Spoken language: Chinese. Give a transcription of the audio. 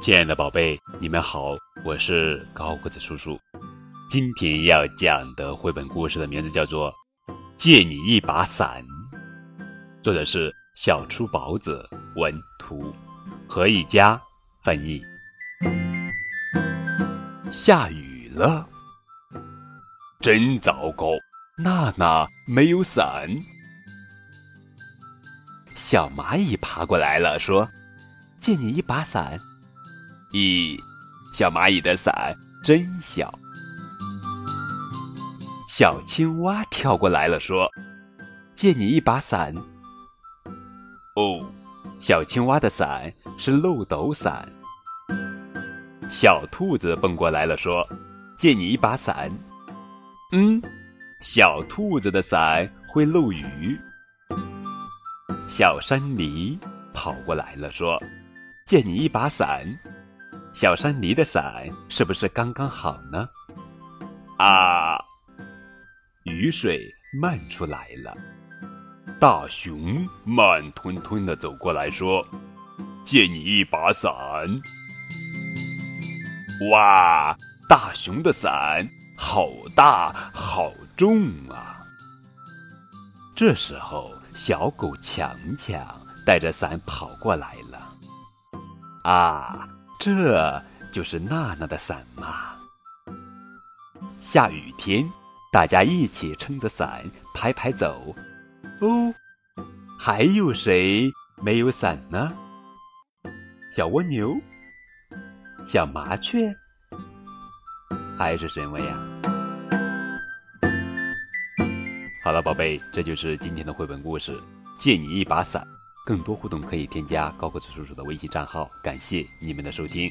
亲爱的宝贝，你们好，我是高个子叔叔。今天要讲的绘本故事的名字叫做《借你一把伞》，作者是小出宝子文图，何以佳翻译。下雨了，真糟糕！娜娜没有伞。小蚂蚁爬过来了，说：“借你一把伞。”咦，小蚂蚁的伞真小。小青蛙跳过来了，说：“借你一把伞。”哦，小青蛙的伞是漏斗伞。小兔子蹦过来了，说：“借你一把伞。”嗯，小兔子的伞会漏雨。小山狸跑过来了，说：“借你一把伞。”小山狸的伞是不是刚刚好呢？啊！雨水漫出来了。大熊慢吞吞的走过来说：“借你一把伞。”哇！大熊的伞好大好重啊！这时候，小狗强强带着伞跑过来了。啊！这就是娜娜的伞吗？下雨天，大家一起撑着伞排排走。哦，还有谁没有伞呢？小蜗牛、小麻雀，还是什么呀？好了，宝贝，这就是今天的绘本故事。借你一把伞。更多互动可以添加高个子叔叔的微信账号，感谢你们的收听。